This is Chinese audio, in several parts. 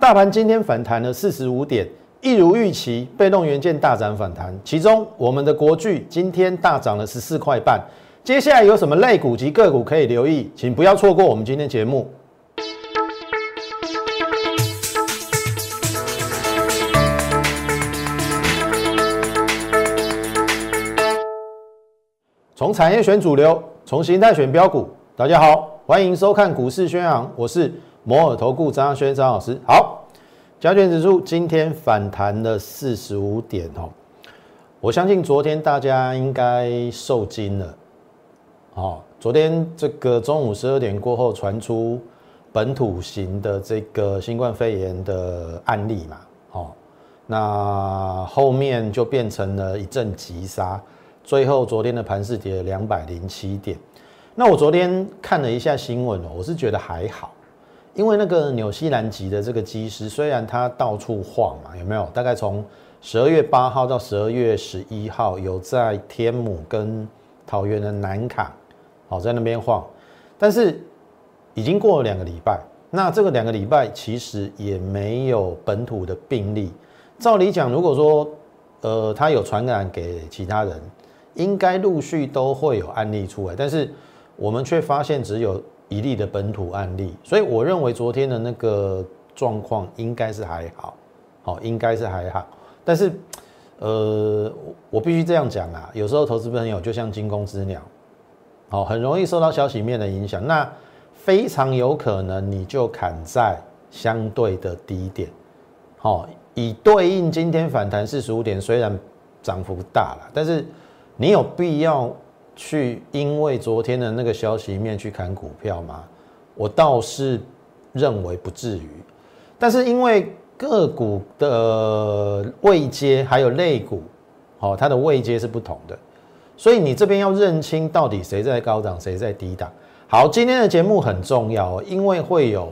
大盘今天反弹了四十五点，一如预期，被动元件大涨反弹。其中，我们的国巨今天大涨了十四块半。接下来有什么类股及个股可以留意？请不要错过我们今天节目。从产业选主流，从形态选标股。大家好，欢迎收看股市宣扬，我是。摩尔投顾张轩张老师，好，加权指数今天反弹了四十五点哦，我相信昨天大家应该受惊了，哦，昨天这个中午十二点过后传出本土型的这个新冠肺炎的案例嘛，哦，那后面就变成了一阵急杀，最后昨天的盘市跌了两百零七点，那我昨天看了一下新闻哦，我是觉得还好。因为那个纽西兰籍的这个机师，虽然他到处晃嘛，有没有？大概从十二月八号到十二月十一号，有在天母跟桃园的南坎，好在那边晃。但是已经过了两个礼拜，那这个两个礼拜其实也没有本土的病例。照理讲，如果说呃他有传染给其他人，应该陆续都会有案例出来，但是我们却发现只有。一例的本土案例，所以我认为昨天的那个状况应该是还好，好，应该是还好。但是，呃，我必须这样讲啊，有时候投资朋友就像惊弓之鸟，好，很容易受到消息面的影响，那非常有可能你就砍在相对的低点，好，以对应今天反弹四十五点，虽然涨幅大了，但是你有必要。去因为昨天的那个消息面去砍股票吗？我倒是认为不至于。但是因为个股的位阶还有类股，好，它的位阶是不同的，所以你这边要认清到底谁在高档，谁在低档。好，今天的节目很重要哦，因为会有。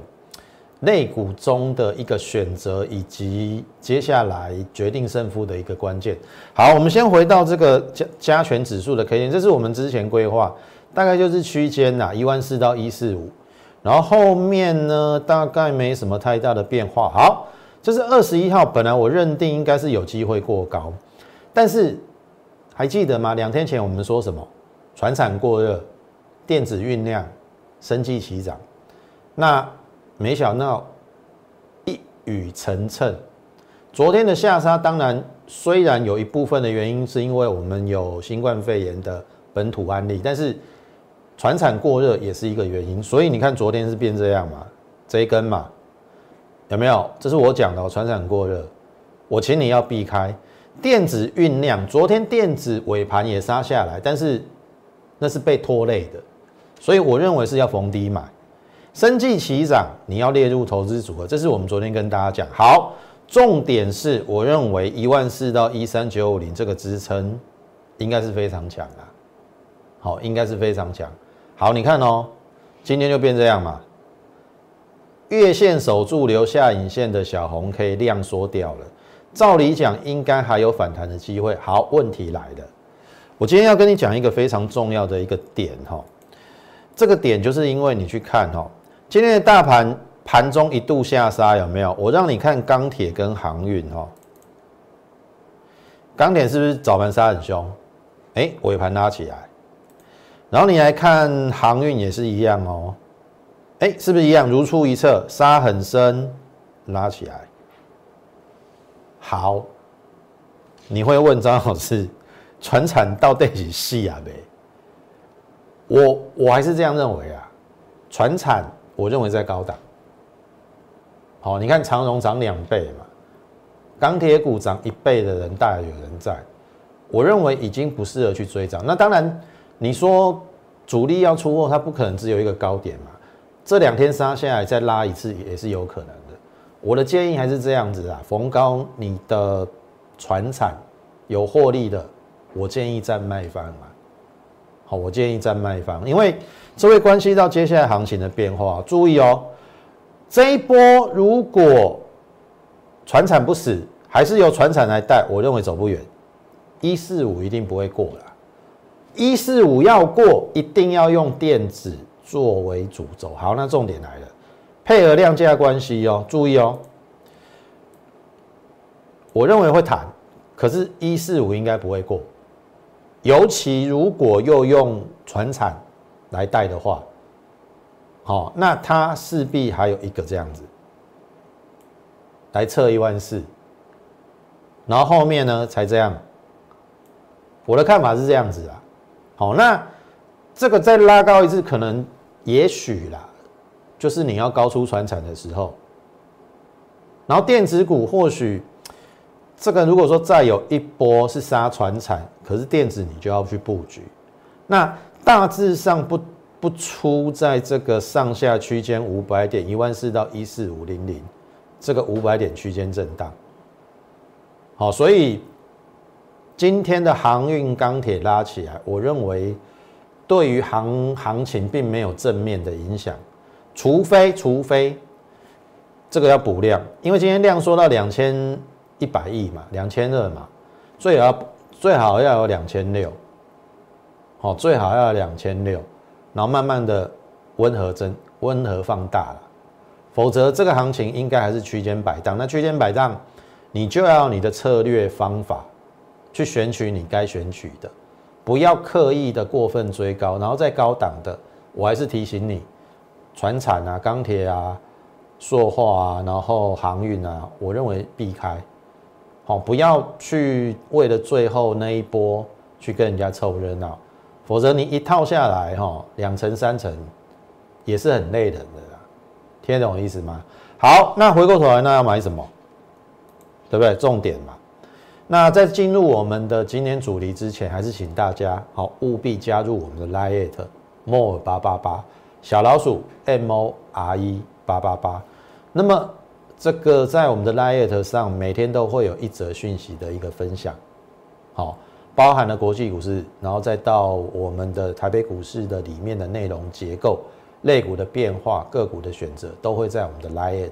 类股中的一个选择，以及接下来决定胜负的一个关键。好，我们先回到这个加加权指数的 K 线，这是我们之前规划，大概就是区间呐，一万四到一四五，然后后面呢大概没什么太大的变化。好，这是二十一号，本来我认定应该是有机会过高，但是还记得吗？两天前我们说什么？船产过热，电子运量，生计齐涨，那。没想到一语成谶，昨天的下杀，当然虽然有一部分的原因是因为我们有新冠肺炎的本土案例，但是船产过热也是一个原因。所以你看昨天是变这样嘛，这一根嘛，有没有？这是我讲的，船产过热，我请你要避开电子酝酿。昨天电子尾盘也杀下来，但是那是被拖累的，所以我认为是要逢低买。生计齐涨，你要列入投资组合，这是我们昨天跟大家讲。好，重点是我认为一万四到一三九五零这个支撑应该是非常强的。好，应该是非常强。好，你看哦，今天就变这样嘛。月线守住留下影线的小红 K 量缩掉了，照理讲应该还有反弹的机会。好，问题来了，我今天要跟你讲一个非常重要的一个点哈，这个点就是因为你去看哈。今天的大盘盘中一度下杀，有没有？我让你看钢铁跟航运哦。钢铁是不是早盘杀很凶？哎，尾盘拉起来。然后你来看航运也是一样哦。哎，是不是一样？如出一辙，杀很深，拉起来。好，你会问张老师，船产到底是细啊呗？我我还是这样认为啊，船产。我认为在高档，好，你看长荣涨两倍嘛，钢铁股涨一倍的人大有人在，我认为已经不适合去追涨。那当然，你说主力要出货，它不可能只有一个高点嘛，这两天杀下来再拉一次也是有可能的。我的建议还是这样子啊，逢高你的船产有获利的，我建议再卖方嘛。好，我建议占卖方，因为。这会关系到接下来行情的变化，注意哦。这一波如果船产不死，还是由船产来带，我认为走不远。一四五一定不会过了，一四五要过，一定要用电子作为主轴。好，那重点来了，配合量价关系哦，注意哦。我认为会弹，可是一四五应该不会过，尤其如果又用船产来带的话，好，那它势必还有一个这样子来测一万四，然后后面呢才这样。我的看法是这样子啊，好，那这个再拉高一次，可能也许啦，就是你要高出船产的时候，然后电子股或许这个如果说再有一波是杀船产，可是电子你就要去布局，那大致上不不出在这个上下区间五百点一万四到一四五零零这个五百点区间震荡，好，所以。今天的航运钢铁拉起来，我认为对于行行情并没有正面的影响，除非除非这个要补量，因为今天量缩到两千一百亿嘛，两千二嘛，所以要最好要有两千六，好，最好要有两千六，然后慢慢的温和增温和放大了，否则这个行情应该还是区间摆荡，那区间摆荡，你就要你的策略方法。去选取你该选取的，不要刻意的过分追高，然后再高档的，我还是提醒你，船产啊、钢铁啊、塑化啊，然后航运啊，我认为避开，好，不要去为了最后那一波去跟人家凑热闹，否则你一套下来哈，两层三层也是很累人的啦，听得懂意思吗？好，那回过头来，那要买什么？对不对？重点嘛。那在进入我们的今天主题之前，还是请大家好务必加入我们的 Line more 八八八小老鼠 M O R E 八八八。那么这个在我们的 Line 上每天都会有一则讯息的一个分享，好，包含了国际股市，然后再到我们的台北股市的里面的内容结构、类股的变化、个股的选择，都会在我们的 Line。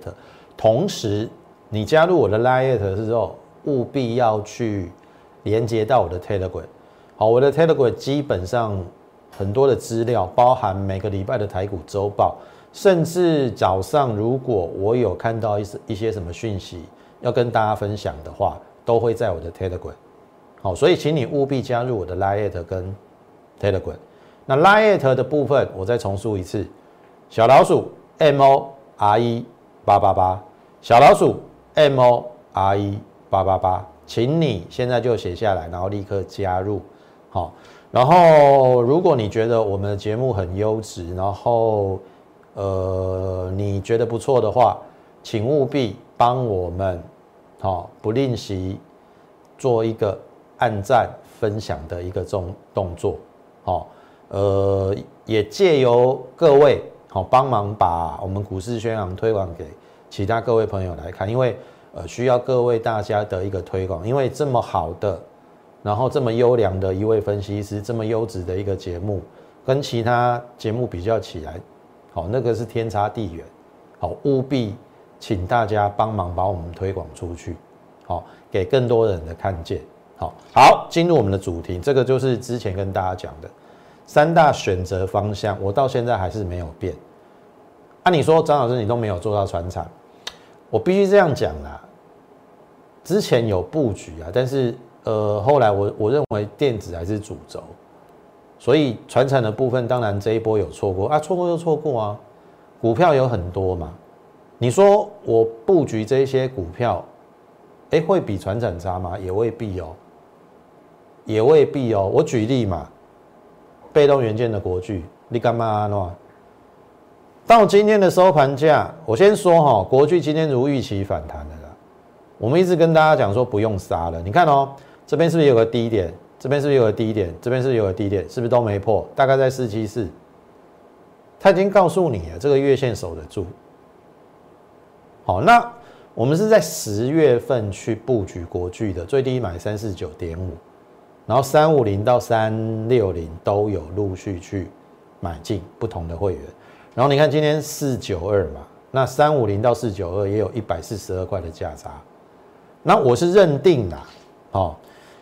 同时，你加入我的 Line 之后。务必要去连接到我的 Telegram，好，我的 Telegram 基本上很多的资料，包含每个礼拜的台股周报，甚至早上如果我有看到一些一些什么讯息要跟大家分享的话，都会在我的 Telegram。好，所以请你务必加入我的 Line 跟 Telegram。那 Line 的部分，我再重述一次：小老鼠 M O R E 八八八，小老鼠 M O R E。八八八，请你现在就写下来，然后立刻加入，好。然后如果你觉得我们的节目很优质，然后呃你觉得不错的话，请务必帮我们，好不吝惜做一个按赞分享的一个动动作，好，呃也借由各位好帮忙把我们股市宣扬推广给其他各位朋友来看，因为。呃，需要各位大家的一个推广，因为这么好的，然后这么优良的一位分析师，这么优质的一个节目，跟其他节目比较起来，好，那个是天差地远，好，务必请大家帮忙把我们推广出去，好，给更多人的看见，好，好，进入我们的主题，这个就是之前跟大家讲的三大选择方向，我到现在还是没有变。按你说，张老师你都没有做到船产，我必须这样讲啦。之前有布局啊，但是呃，后来我我认为电子还是主轴，所以传产的部分当然这一波有错过啊，错过就错过啊。股票有很多嘛，你说我布局这些股票，哎，会比传产差吗？也未必哦，也未必哦。我举例嘛，被动元件的国巨，你干嘛呢？到今天的收盘价，我先说哈，国巨今天如预期反弹了。我们一直跟大家讲说不用杀了，你看哦，这边是不是有个低点？这边是不是有个低点？这边是是有个低点？是不是都没破？大概在四七四。他已经告诉你了，这个月线守得住。好，那我们是在十月份去布局国巨的，最低买三四九点五，然后三五零到三六零都有陆续去买进不同的会员。然后你看今天四九二嘛，那三五零到四九二也有一百四十二块的价差。那我是认定的，哦，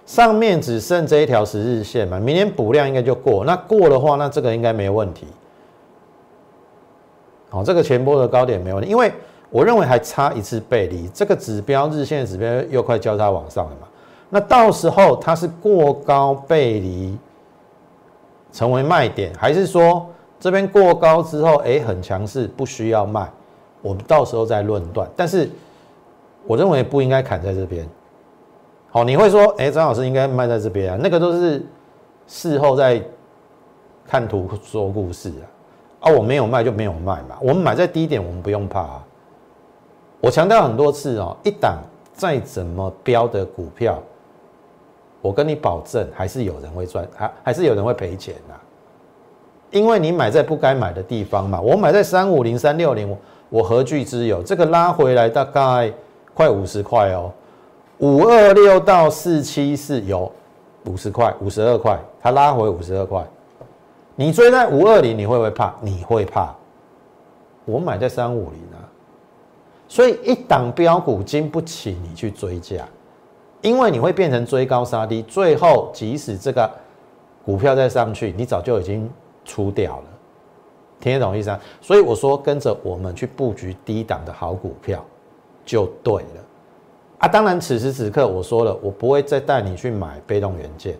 上面只剩这一条十日线嘛，明天补量应该就过。那过的话，那这个应该没问题。好，这个前波的高点没问题，因为我认为还差一次背离，这个指标日线指标又快交叉往上了嘛？那到时候它是过高背离成为卖点，还是说这边过高之后，哎，很强势，不需要卖？我们到时候再论断。但是我认为不应该砍在这边。好，你会说，哎，张老师应该卖在这边啊？那个都是事后再看图说故事啊。啊，我没有卖就没有卖嘛。我们买在低点，我们不用怕啊。我强调很多次哦，一档再怎么标的股票，我跟你保证，还是有人会赚，还还是有人会赔钱的。因为你买在不该买的地方嘛。我买在三五零、三六零，我我何惧之有？这个拉回来大概快五十块哦。五二六到四七四有五十块、五十二块，它拉回五十二块。你追在五二零，你会不会怕？你会怕。我买在三五零啊，所以一档标股经不起你去追价，因为你会变成追高杀低，最后即使这个股票再上去，你早就已经出掉了。听得懂意思啊？所以我说跟着我们去布局低档的好股票就对了。啊，当然，此时此刻我说了，我不会再带你去买被动元件。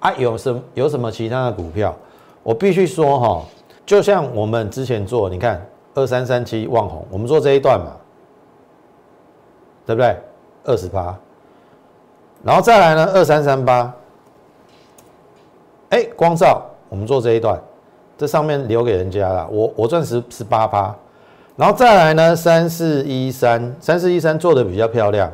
啊，有什有什么其他的股票？我必须说哈，就像我们之前做，你看二三三七旺红，我们做这一段嘛，对不对？二十八，然后再来呢，二三三八，哎，光照，我们做这一段，这上面留给人家了，我我赚十十八趴。然后再来呢，三四一三，三四一三做的比较漂亮。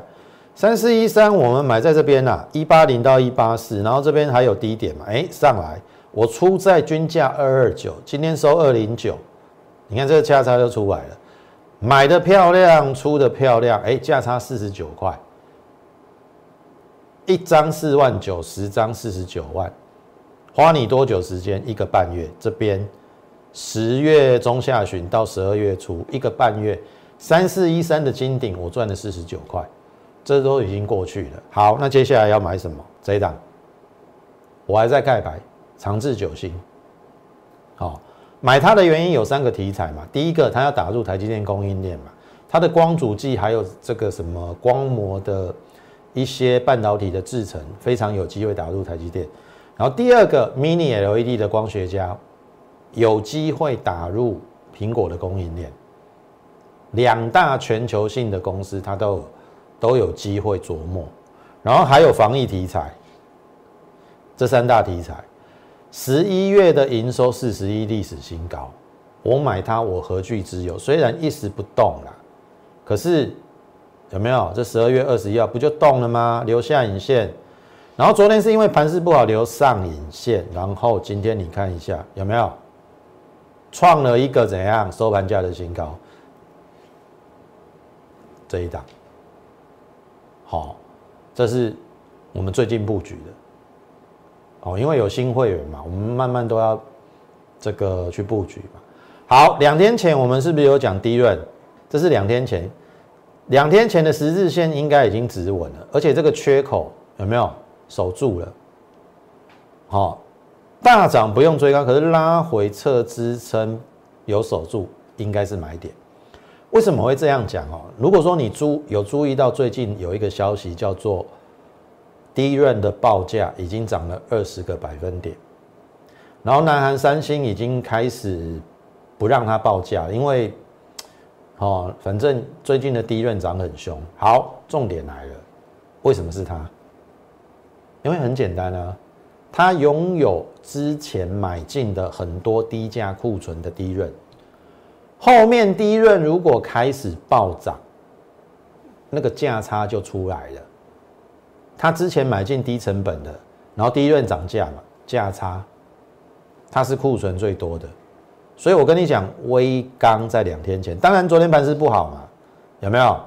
三四一三我们买在这边呐，一八零到一八四，然后这边还有低点嘛，哎，上来，我出在均价二二九，今天收二零九，你看这个价差就出来了，买的漂亮，出的漂亮，哎，价差四十九块，一张四万九，十张四十九万，花你多久时间？一个半月，这边。十月中下旬到十二月初，一个半月，三四一三的金顶，我赚了四十九块，这都已经过去了。好，那接下来要买什么？这一档，我还在盖牌，长治久兴。好，买它的原因有三个题材嘛。第一个，它要打入台积电供应链嘛，它的光阻剂还有这个什么光膜的一些半导体的制程，非常有机会打入台积电。然后第二个，Mini LED 的光学家。有机会打入苹果的供应链，两大全球性的公司，它都都有机会琢磨。然后还有防疫题材，这三大题材，十一月的营收四十亿历史新高，我买它，我何惧之有？虽然一时不动了，可是有没有？这十二月二十一号不就动了吗？留下影线，然后昨天是因为盘势不好留上影线，然后今天你看一下有没有？创了一个怎样收盘价的新高？这一档，好，这是我们最近布局的，哦，因为有新会员嘛，我们慢慢都要这个去布局嘛。好，两天前我们是不是有讲低润？这是两天前，两天前的十字线应该已经止稳了，而且这个缺口有没有守住了？好。大涨不用追高，可是拉回测支撑有守住，应该是买点。为什么会这样讲哦？如果说你注有注意到最近有一个消息叫做低润的报价已经涨了二十个百分点，然后南韩三星已经开始不让它报价，因为哦，反正最近的低润涨很凶。好，重点来了，为什么是它？因为很简单啊。它拥有之前买进的很多低价库存的低润，后面低润如果开始暴涨，那个价差就出来了。他之前买进低成本的，然后低润涨价嘛，价差，它是库存最多的。所以我跟你讲，微刚在两天前，当然昨天盘是不好嘛，有没有？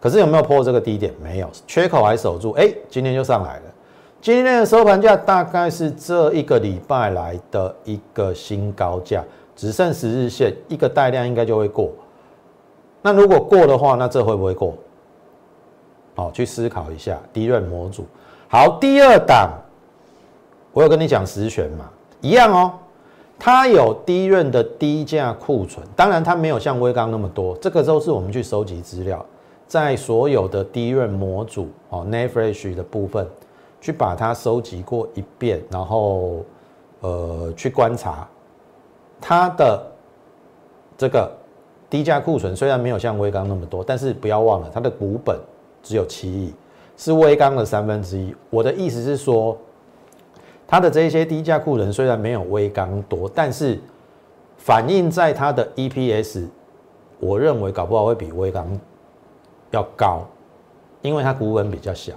可是有没有破这个低点？没有，缺口还守住，哎，今天就上来了。今天的收盘价大概是这一个礼拜来的一个新高价，只剩十日线一个带量应该就会过。那如果过的话，那这会不会过？好，去思考一下。低润模组，好，第二档，我有跟你讲十选嘛，一样哦。它有低润的低价库存，当然它没有像微刚那么多，这个都是我们去收集资料，在所有的低润模组哦 n a f r e s h 的部分，去把它收集过一遍，然后呃去观察它的这个低价库存，虽然没有像微刚那么多，但是不要忘了它的股本只有七亿，是微刚的三分之一。我的意思是说。它的这些低价库存虽然没有微钢多，但是反映在它的 EPS，我认为搞不好会比微钢要高，因为它股本比较小，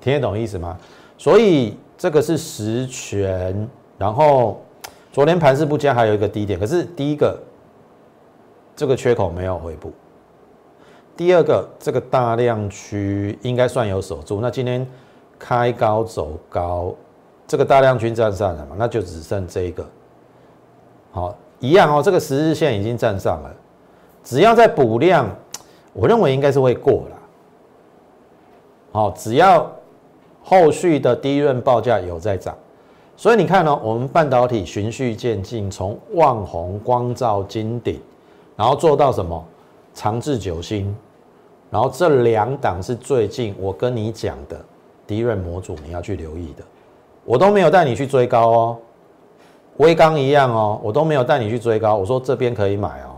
听得懂意思吗？所以这个是实权。然后昨天盘势不佳，还有一个低点，可是第一个这个缺口没有回补，第二个这个大量区应该算有守住。那今天开高走高。这个大量均站上了嘛，那就只剩这一个，好，一样哦。这个十日线已经站上了，只要再补量，我认为应该是会过了。好，只要后续的低润报价有在涨，所以你看呢，我们半导体循序渐进，从旺宏、光照、金鼎，然后做到什么长治久兴，然后这两档是最近我跟你讲的低润模组，你要去留意的。我都没有带你去追高哦，微刚一样哦，我都没有带你去追高。我说这边可以买哦，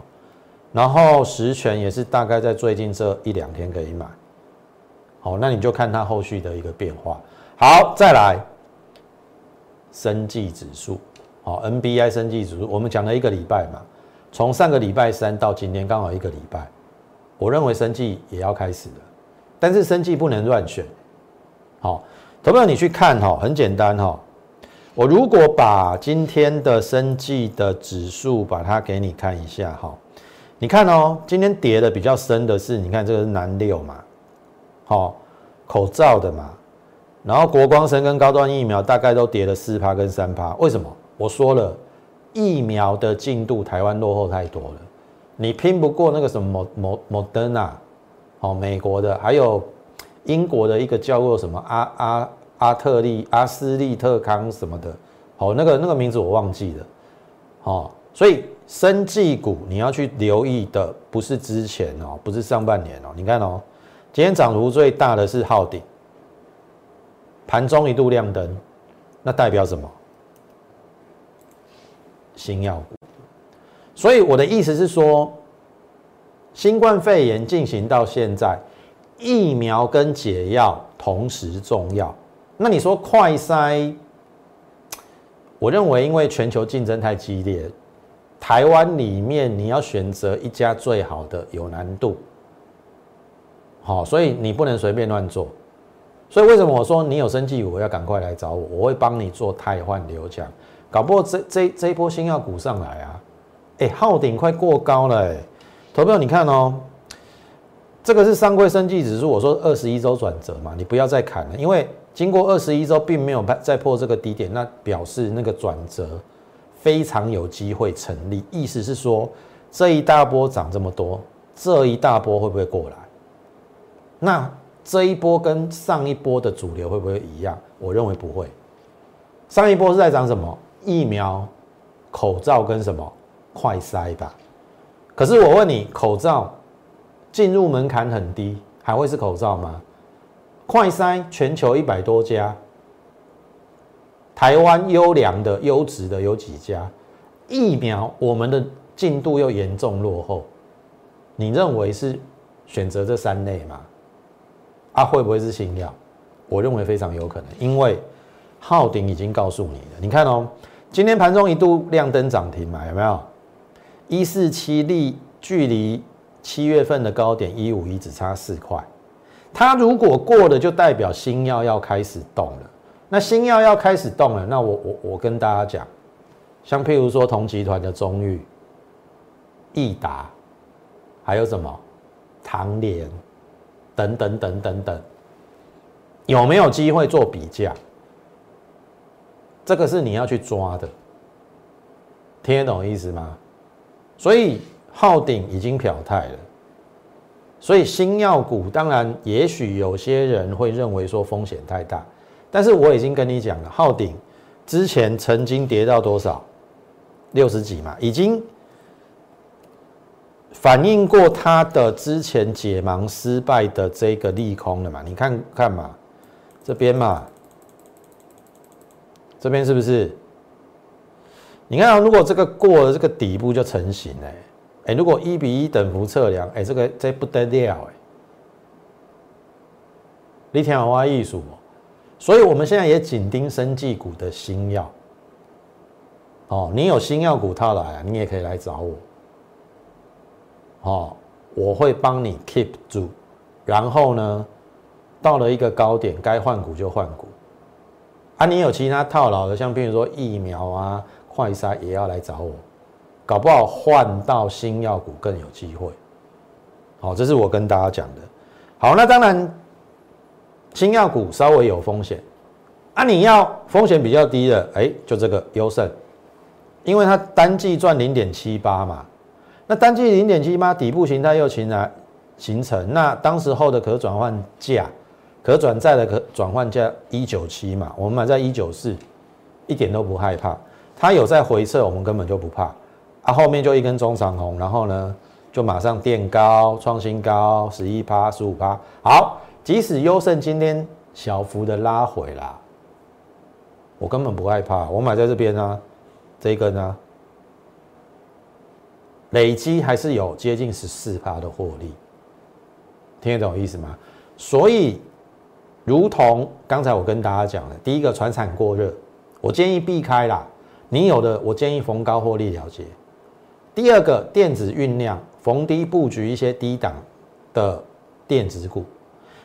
然后实权也是大概在最近这一两天可以买。好，那你就看它后续的一个变化。好，再来，生技指数，好，NBI 生技指数，我们讲了一个礼拜嘛，从上个礼拜三到今天刚好一个礼拜，我认为生技也要开始了，但是生技不能乱选，好。投票你去看哈，很简单哈。我如果把今天的生计的指数把它给你看一下哈，你看哦，今天跌的比较深的是，你看这个是南六嘛，好，口罩的嘛，然后国光生跟高端疫苗大概都跌了四趴跟三趴，为什么？我说了，疫苗的进度台湾落后太多了，你拼不过那个什么莫莫德纳，哦，美国的还有。英国的一个叫做什么阿阿阿特利阿斯利特康什么的，好，那个那个名字我忘记了，好，所以生技股你要去留意的不是之前哦，不是上半年哦，你看哦，今天涨幅最大的是浩鼎，盘中一度亮灯，那代表什么？新药股，所以我的意思是说，新冠肺炎进行到现在。疫苗跟解药同时重要，那你说快筛？我认为因为全球竞争太激烈，台湾里面你要选择一家最好的有难度。好，所以你不能随便乱做。所以为什么我说你有生计股要赶快来找我，我会帮你做汰换流强，搞不过这这这一波新药股上来啊，哎，号顶快过高了哎，投票你看哦。这个是上柜升绩指数，我说二十一周转折嘛，你不要再砍了，因为经过二十一周并没有再破这个低点，那表示那个转折非常有机会成立。意思是说，这一大波涨这么多，这一大波会不会过来？那这一波跟上一波的主流会不会一样？我认为不会。上一波是在涨什么？疫苗、口罩跟什么快筛吧。可是我问你，口罩？进入门槛很低，还会是口罩吗？快筛全球一百多家，台湾优良的、优质的有几家？疫苗我们的进度又严重落后，你认为是选择这三类吗？啊，会不会是新药？我认为非常有可能，因为浩鼎已经告诉你了。你看哦，今天盘中一度亮灯涨停嘛，有没有？一四七例距离。七月份的高点一五一只差四块，它如果过了，就代表新药要开始动了。那新药要开始动了，那我我我跟大家讲，像譬如说同集团的中裕、益达，还有什么唐联等等等等等，有没有机会做比价？这个是你要去抓的，听得懂意思吗？所以。昊鼎已经表态了，所以新药股当然，也许有些人会认为说风险太大，但是我已经跟你讲了，昊鼎之前曾经跌到多少？六十几嘛，已经反映过它的之前解盲失败的这个利空了嘛？你看看嘛，这边嘛，这边是不是？你看，如果这个过了这个底部就成型哎，哎，如果一比一等幅测量，哎，这个这不得了哎，你听我艺术。所以，我们现在也紧盯生技股的新药。哦，你有新药股套来啊，你也可以来找我。哦，我会帮你 keep 住。然后呢，到了一个高点，该换股就换股。啊，你有其他套牢的，像比如说疫苗啊、快筛，也要来找我。搞不好换到新药股更有机会。好，这是我跟大家讲的。好，那当然。新药股稍微有风险，啊，你要风险比较低的，哎，就这个优胜，因为它单季赚零点七八嘛，那单季零点七八底部形态又形成形成，那当时候的可转换价、可转债的可转换价一九七嘛，我们买在一九四，一点都不害怕，它有在回撤，我们根本就不怕，啊，后面就一根中长红，然后呢，就马上垫高创新高，十一趴、十五趴，好。即使优胜今天小幅的拉回啦，我根本不害怕。我买在这边啊，这一根啊，累积还是有接近十四趴的获利，听得懂意思吗？所以，如同刚才我跟大家讲的，第一个船产过热，我建议避开啦。你有的，我建议逢高获利了结。第二个电子酝酿，逢低布局一些低档的电子股。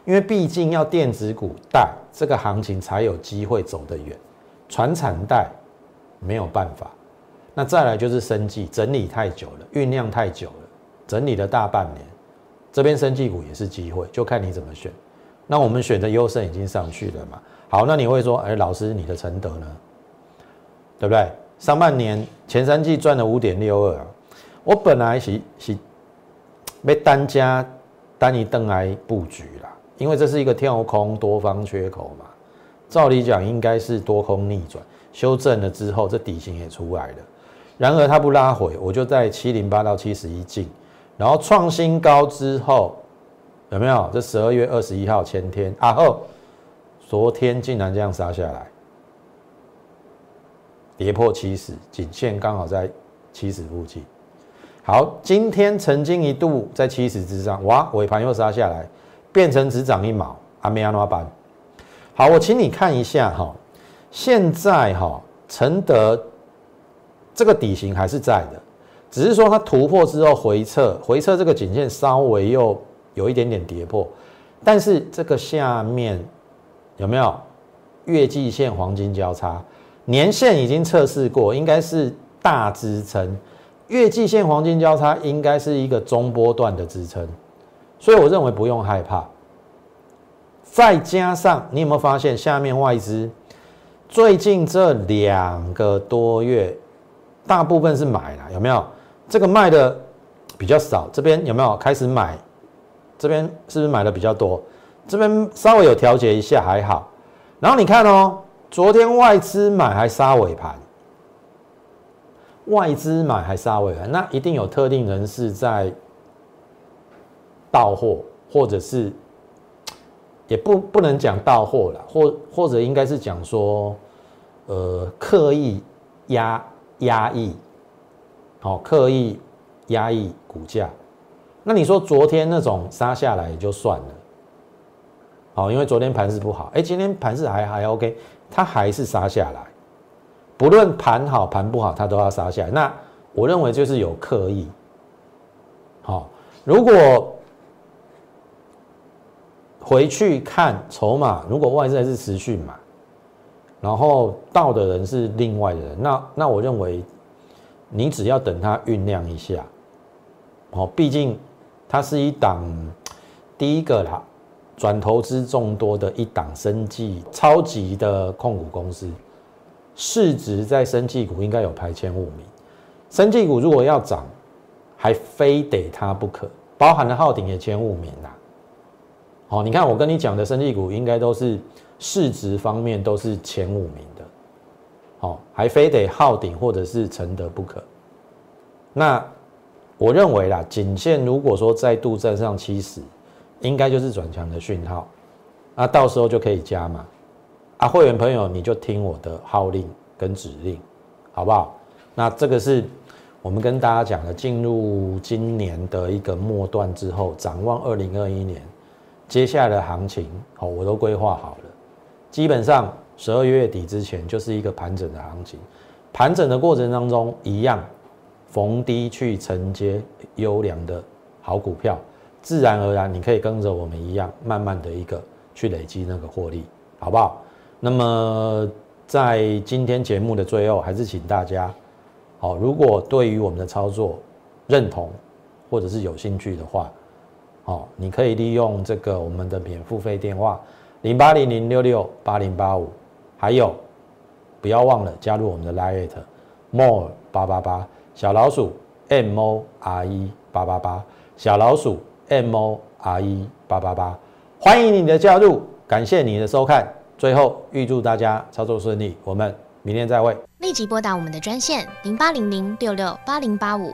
因为毕竟要电子股带这个行情才有机会走得远，船产带没有办法。那再来就是生计整理太久了，酝酿太久了，整理了大半年，这边生计股也是机会，就看你怎么选。那我们选的优胜已经上去了嘛？好，那你会说，哎，老师你的承德呢？对不对？上半年前三季赚了五点六二，我本来是是被单家单一灯来布局啦。因为这是一个跳空多方缺口嘛，照理讲应该是多空逆转，修正了之后，这底型也出来了。然而它不拉回，我就在七零八到七十一进，然后创新高之后，有没有？这十二月二十一号前天啊后，昨天竟然这样杀下来，跌破七十，颈线刚好在七十附近。好，今天曾经一度在七十之上，哇，尾盘又杀下来。变成只涨一毛，阿梅阿诺班。好，我请你看一下哈，现在哈承德这个底型还是在的，只是说它突破之后回撤，回撤这个颈线稍微又有一点点跌破，但是这个下面有没有？月季线黄金交叉？年线已经测试过，应该是大支撑，月季线黄金交叉应该是一个中波段的支撑。所以我认为不用害怕，再加上你有没有发现下面外资？最近这两个多月大部分是买了，有没有？这个卖的比较少，这边有没有开始买？这边是不是买的比较多？这边稍微有调节一下还好。然后你看哦，昨天外资买还杀尾盘，外资买还杀尾盘，那一定有特定人士在。到货，或者是也不不能讲到货了，或或者应该是讲说，呃，刻意压压抑，好，刻意压抑股价。那你说昨天那种杀下来也就算了，好，因为昨天盘势不好，哎，今天盘势还还 OK，它还是杀下来，不论盘好盘不好，它都要杀下来。那我认为就是有刻意，好，如果。回去看筹码，如果外资是持续买，然后到的人是另外的人，那那我认为你只要等它酝酿一下，哦，毕竟它是一档第一个啦，转投资众多的一档生技超级的控股公司，市值在生技股应该有排前五名，生技股如果要涨，还非得它不可，包含了昊鼎也前五名啦。好，你看我跟你讲的生技股，应该都是市值方面都是前五名的。好，还非得耗顶或者是承德不可。那我认为啦，颈线如果说再度站上七十，应该就是转强的讯号，那到时候就可以加嘛。啊，会员朋友你就听我的号令跟指令，好不好？那这个是我们跟大家讲的，进入今年的一个末段之后，展望二零二一年接下来的行情，好，我都规划好了，基本上。十二月底之前就是一个盘整的行情，盘整的过程当中，一样逢低去承接优良的好股票，自然而然你可以跟着我们一样，慢慢的一个去累积那个获利，好不好？那么在今天节目的最后，还是请大家，好，如果对于我们的操作认同或者是有兴趣的话，好，你可以利用这个我们的免付费电话零八零零六六八零八五。还有，不要忘了加入我们的 Lite More 八八八小老鼠 M O R E 八八八小老鼠 M O R E 八八八，欢迎你的加入，感谢你的收看，最后预祝大家操作顺利，我们明天再会。立即拨打我们的专线零八零零六六八零八五。